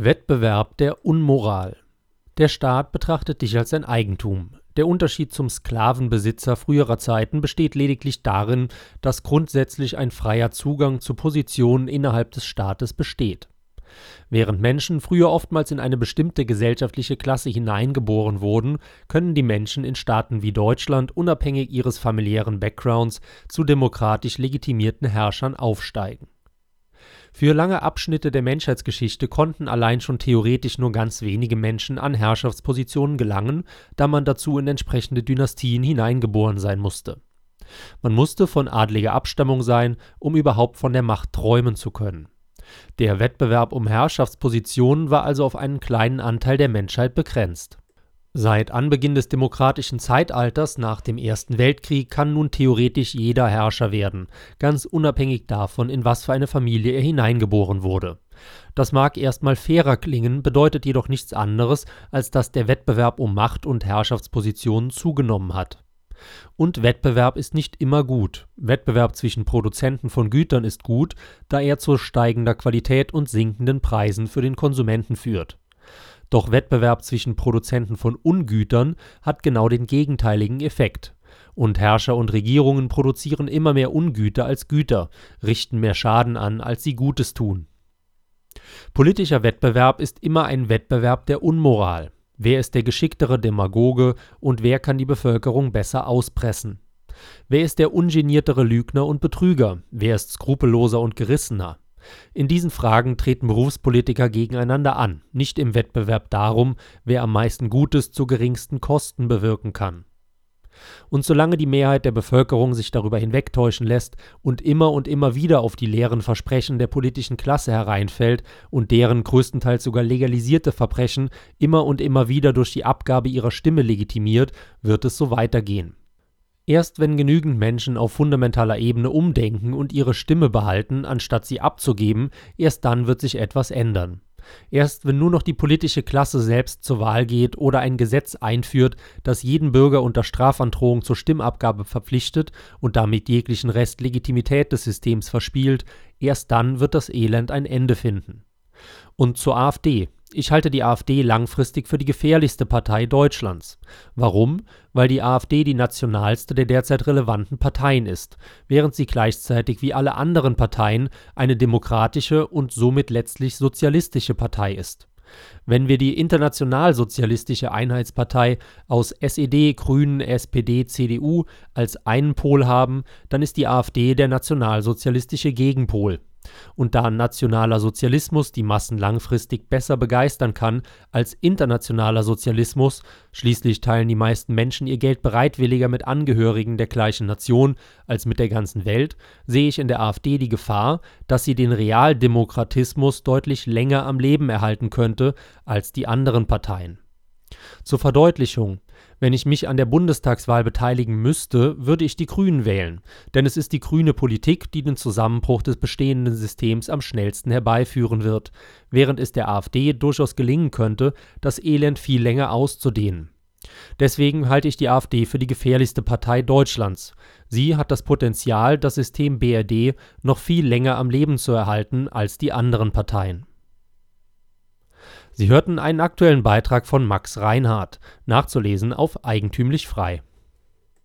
Wettbewerb der Unmoral. Der Staat betrachtet dich als sein Eigentum. Der Unterschied zum Sklavenbesitzer früherer Zeiten besteht lediglich darin, dass grundsätzlich ein freier Zugang zu Positionen innerhalb des Staates besteht. Während Menschen früher oftmals in eine bestimmte gesellschaftliche Klasse hineingeboren wurden, können die Menschen in Staaten wie Deutschland unabhängig ihres familiären Backgrounds zu demokratisch legitimierten Herrschern aufsteigen für lange Abschnitte der Menschheitsgeschichte konnten allein schon theoretisch nur ganz wenige Menschen an Herrschaftspositionen gelangen, da man dazu in entsprechende Dynastien hineingeboren sein musste. Man musste von adliger Abstammung sein, um überhaupt von der Macht träumen zu können. Der Wettbewerb um Herrschaftspositionen war also auf einen kleinen Anteil der Menschheit begrenzt Seit Anbeginn des demokratischen Zeitalters nach dem Ersten Weltkrieg kann nun theoretisch jeder Herrscher werden, ganz unabhängig davon, in was für eine Familie er hineingeboren wurde. Das mag erstmal fairer klingen, bedeutet jedoch nichts anderes, als dass der Wettbewerb um Macht und Herrschaftspositionen zugenommen hat. Und Wettbewerb ist nicht immer gut. Wettbewerb zwischen Produzenten von Gütern ist gut, da er zu steigender Qualität und sinkenden Preisen für den Konsumenten führt doch Wettbewerb zwischen Produzenten von Ungütern hat genau den gegenteiligen Effekt. Und Herrscher und Regierungen produzieren immer mehr Ungüter als Güter, richten mehr Schaden an, als sie Gutes tun. Politischer Wettbewerb ist immer ein Wettbewerb der Unmoral. Wer ist der geschicktere Demagoge und wer kann die Bevölkerung besser auspressen? Wer ist der ungeniertere Lügner und Betrüger? Wer ist skrupelloser und gerissener? In diesen Fragen treten Berufspolitiker gegeneinander an, nicht im Wettbewerb darum, wer am meisten Gutes zu geringsten Kosten bewirken kann. Und solange die Mehrheit der Bevölkerung sich darüber hinwegtäuschen lässt und immer und immer wieder auf die leeren Versprechen der politischen Klasse hereinfällt und deren größtenteils sogar legalisierte Verbrechen immer und immer wieder durch die Abgabe ihrer Stimme legitimiert, wird es so weitergehen. Erst wenn genügend Menschen auf fundamentaler Ebene umdenken und ihre Stimme behalten, anstatt sie abzugeben, erst dann wird sich etwas ändern. Erst wenn nur noch die politische Klasse selbst zur Wahl geht oder ein Gesetz einführt, das jeden Bürger unter Strafandrohung zur Stimmabgabe verpflichtet und damit jeglichen Rest Legitimität des Systems verspielt, erst dann wird das Elend ein Ende finden. Und zur AfD. Ich halte die AfD langfristig für die gefährlichste Partei Deutschlands. Warum? Weil die AfD die nationalste der derzeit relevanten Parteien ist, während sie gleichzeitig wie alle anderen Parteien eine demokratische und somit letztlich sozialistische Partei ist. Wenn wir die Internationalsozialistische Einheitspartei aus SED, Grünen, SPD, CDU als einen Pol haben, dann ist die AfD der nationalsozialistische Gegenpol und da nationaler Sozialismus die Massen langfristig besser begeistern kann als internationaler Sozialismus, schließlich teilen die meisten Menschen ihr Geld bereitwilliger mit Angehörigen der gleichen Nation als mit der ganzen Welt, sehe ich in der AfD die Gefahr, dass sie den Realdemokratismus deutlich länger am Leben erhalten könnte als die anderen Parteien. Zur Verdeutlichung wenn ich mich an der Bundestagswahl beteiligen müsste, würde ich die Grünen wählen, denn es ist die grüne Politik, die den Zusammenbruch des bestehenden Systems am schnellsten herbeiführen wird, während es der AfD durchaus gelingen könnte, das Elend viel länger auszudehnen. Deswegen halte ich die AfD für die gefährlichste Partei Deutschlands. Sie hat das Potenzial, das System BRD noch viel länger am Leben zu erhalten als die anderen Parteien. Sie hörten einen aktuellen Beitrag von Max Reinhardt, nachzulesen auf eigentümlich frei